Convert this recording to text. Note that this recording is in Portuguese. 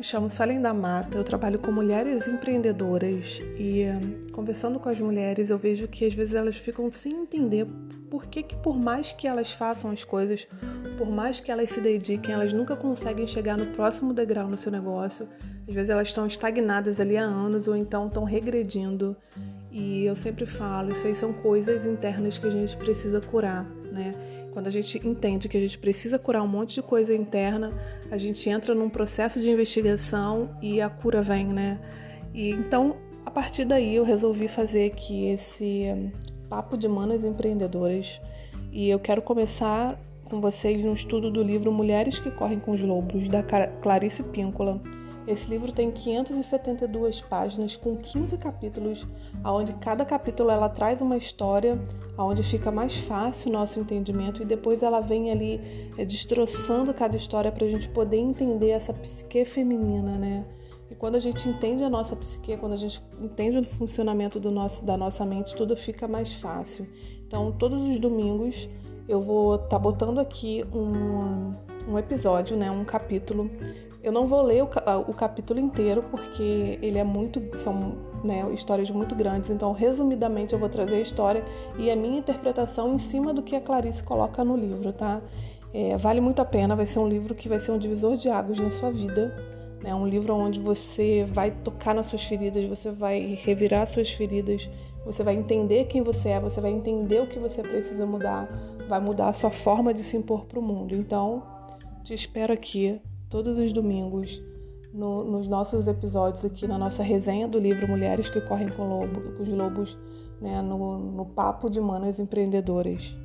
chamo Suelen da Mata, eu trabalho com mulheres empreendedoras e conversando com as mulheres eu vejo que às vezes elas ficam sem entender por que, que por mais que elas façam as coisas, por mais que elas se dediquem, elas nunca conseguem chegar no próximo degrau no seu negócio. Às vezes elas estão estagnadas ali há anos ou então estão regredindo. E eu sempre falo, isso aí são coisas internas que a gente precisa curar, né? Quando a gente entende que a gente precisa curar um monte de coisa interna, a gente entra num processo de investigação e a cura vem, né? E então, a partir daí, eu resolvi fazer aqui esse papo de manas empreendedoras e eu quero começar com vocês no estudo do livro Mulheres que Correm com os Lobos, da Clarice Píncola. Esse livro tem 572 páginas com 15 capítulos, aonde cada capítulo ela traz uma história, aonde fica mais fácil o nosso entendimento e depois ela vem ali é, destroçando cada história para a gente poder entender essa psique feminina, né? E quando a gente entende a nossa psique, quando a gente entende o funcionamento do nosso, da nossa mente, tudo fica mais fácil. Então, todos os domingos eu vou estar tá botando aqui um, um episódio, né, um capítulo eu não vou ler o, o capítulo inteiro porque ele é muito são né, histórias muito grandes. Então, resumidamente, eu vou trazer a história e a minha interpretação em cima do que a Clarice coloca no livro, tá? É, vale muito a pena. Vai ser um livro que vai ser um divisor de águas na sua vida. É né? um livro onde você vai tocar nas suas feridas, você vai revirar suas feridas, você vai entender quem você é, você vai entender o que você precisa mudar, vai mudar a sua forma de se impor para o mundo. Então, te espero aqui todos os domingos no, nos nossos episódios aqui na nossa resenha do livro Mulheres que Correm com, Lobo, com os Lobos, né, no, no Papo de Manas Empreendedoras.